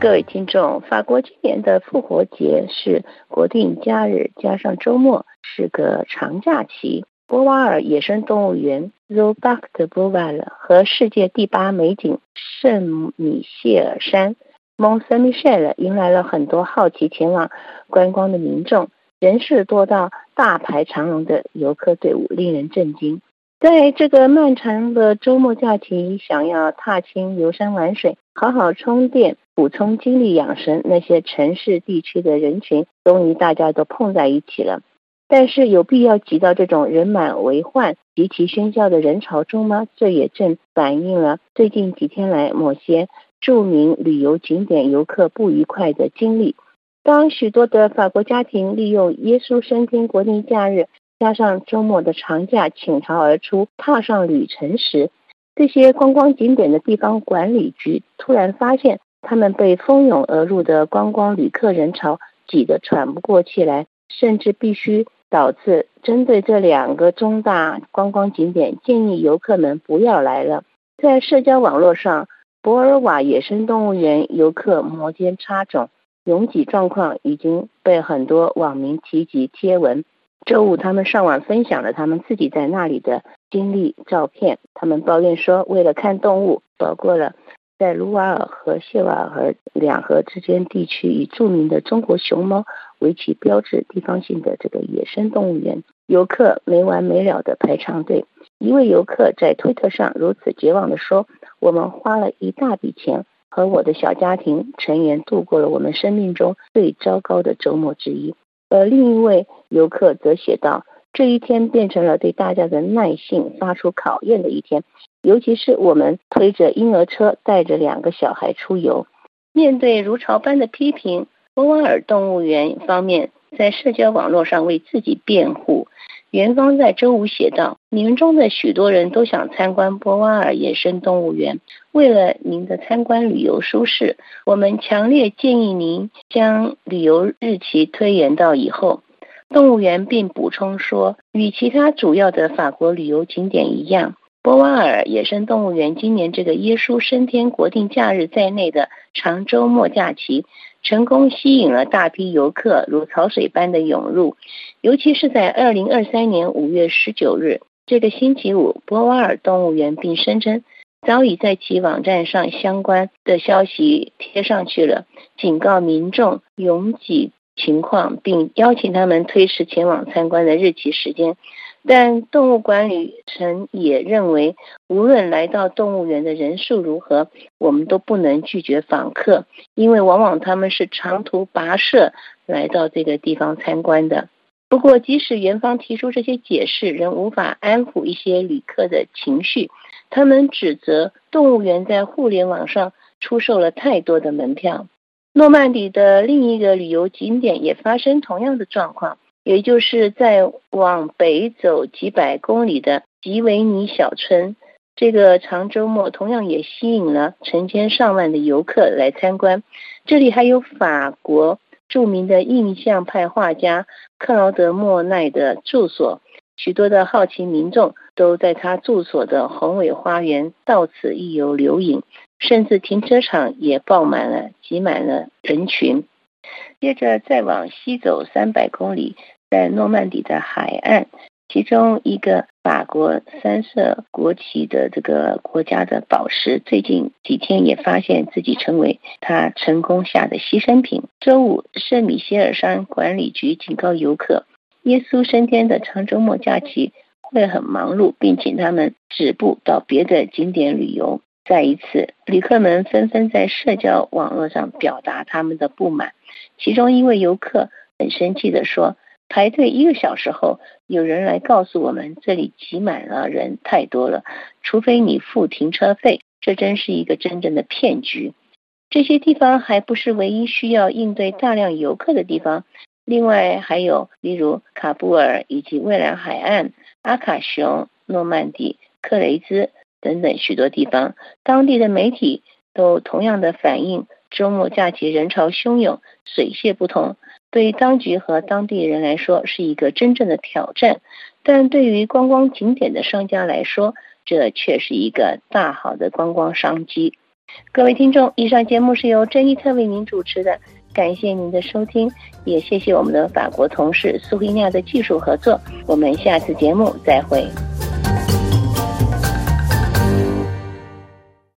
各位听众，法国今年的复活节是国定假日加上周末，是个长假期。波瓦尔野生动物园 （Zoo Parc de b o v a l 和世界第八美景圣米歇尔山 （Mont Saint Michel） 迎来了很多好奇前往观光的民众，人是多到大排长龙的游客队伍，令人震惊。在这个漫长的周末假期，想要踏青游山玩水，好好充电。补充精力养神，那些城市地区的人群终于大家都碰在一起了。但是有必要挤到这种人满为患、极其喧嚣的人潮中吗？这也正反映了最近几天来某些著名旅游景点游客不愉快的经历。当许多的法国家庭利用耶稣升天国定假日加上周末的长假倾巢而出，踏上旅程时，这些观光景点的地方管理局突然发现。他们被蜂拥而入的观光旅客人潮挤得喘不过气来，甚至必须导致针对这两个中大观光景点建议游客们不要来了。在社交网络上，博尔瓦野生动物园游客摩肩擦踵、拥挤状况已经被很多网民提及贴文。周五，他们上网分享了他们自己在那里的经历照片。他们抱怨说，为了看动物，包括了。在卢瓦尔和谢瓦尔河两河之间地区，以著名的中国熊猫为其标志、地方性的这个野生动物园，游客没完没了的排长队。一位游客在推特上如此绝望地说：“我们花了一大笔钱，和我的小家庭成员度过了我们生命中最糟糕的周末之一。”而另一位游客则写道：“这一天变成了对大家的耐性发出考验的一天。”尤其是我们推着婴儿车带着两个小孩出游，面对如潮般的批评，博瓦尔动物园方面在社交网络上为自己辩护。园方在周五写道：“你们中的许多人都想参观博瓦尔野生动物园，为了您的参观旅游舒适，我们强烈建议您将旅游日期推延到以后。”动物园并补充说：“与其他主要的法国旅游景点一样。”博瓦尔野生动物园今年这个耶稣升天国定假日在内的长周末假期，成功吸引了大批游客如潮水般的涌入。尤其是在二零二三年五月十九日这个星期五，博瓦尔动物园并声称早已在其网站上相关的消息贴上去了，警告民众拥挤情况，并邀请他们推迟前往参观的日期时间。但动物管理层也认为，无论来到动物园的人数如何，我们都不能拒绝访客，因为往往他们是长途跋涉来到这个地方参观的。不过，即使园方提出这些解释，仍无法安抚一些旅客的情绪。他们指责动物园在互联网上出售了太多的门票。诺曼底的另一个旅游景点也发生同样的状况。也就是在往北走几百公里的吉维尼小村，这个长周末同样也吸引了成千上万的游客来参观。这里还有法国著名的印象派画家克劳德·莫奈的住所，许多的好奇民众都在他住所的宏伟花园到此一游留影，甚至停车场也爆满了，挤满了人群。接着再往西走三百公里。在诺曼底的海岸，其中一个法国三色国旗的这个国家的宝石，最近几天也发现自己成为他成功下的牺牲品。周五，圣米歇尔山管理局警告游客，耶稣升天的长周末假期会很忙碌，并请他们止步到别的景点旅游。再一次，旅客们纷纷在社交网络上表达他们的不满，其中一位游客很生气地说。排队一个小时后，有人来告诉我们，这里挤满了人，太多了。除非你付停车费，这真是一个真正的骗局。这些地方还不是唯一需要应对大量游客的地方，另外还有例如卡布尔以及蔚蓝海岸、阿卡熊、诺曼底、克雷兹等等许多地方。当地的媒体都同样的反映，周末假期人潮汹涌，水泄不通。对于当局和当地人来说是一个真正的挑战，但对于观光景点的商家来说，这却是一个大好的观光商机。各位听众，以上节目是由珍妮特为您主持的，感谢您的收听，也谢谢我们的法国同事苏菲亚的技术合作。我们下次节目再会。